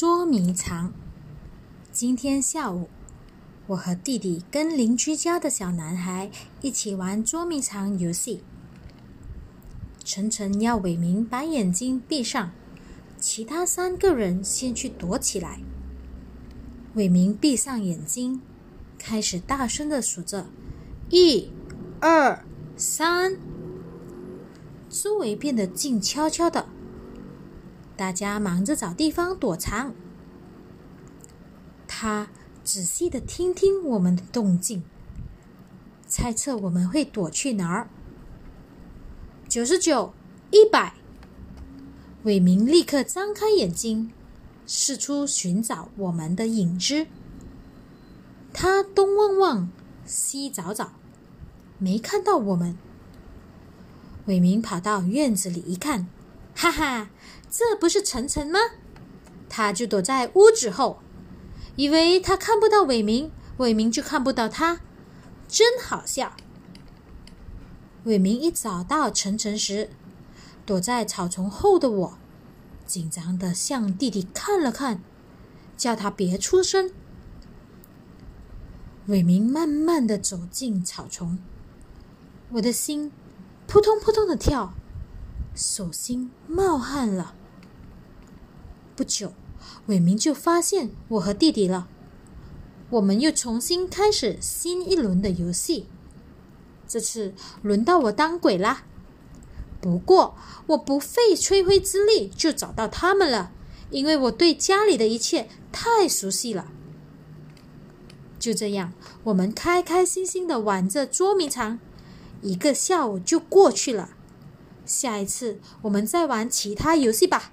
捉迷藏。今天下午，我和弟弟跟邻居家的小男孩一起玩捉迷藏游戏。晨晨要伟明把眼睛闭上，其他三个人先去躲起来。伟明闭上眼睛，开始大声的数着：一、二、三。周围变得静悄悄的，大家忙着找地方躲藏。他仔细的听听我们的动静，猜测我们会躲去哪儿。九十九，一百。伟明立刻张开眼睛，四处寻找我们的影子。他东望望，西找找，没看到我们。伟明跑到院子里一看，哈哈，这不是晨晨吗？他就躲在屋子后，以为他看不到伟明，伟明就看不到他，真好笑。伟明一找到晨晨时，躲在草丛后的我，紧张的向弟弟看了看，叫他别出声。伟明慢慢的走进草丛，我的心。扑通扑通的跳，手心冒汗了。不久，伟明就发现我和弟弟了。我们又重新开始新一轮的游戏。这次轮到我当鬼啦。不过，我不费吹灰之力就找到他们了，因为我对家里的一切太熟悉了。就这样，我们开开心心的玩着捉迷藏。一个下午就过去了，下一次我们再玩其他游戏吧。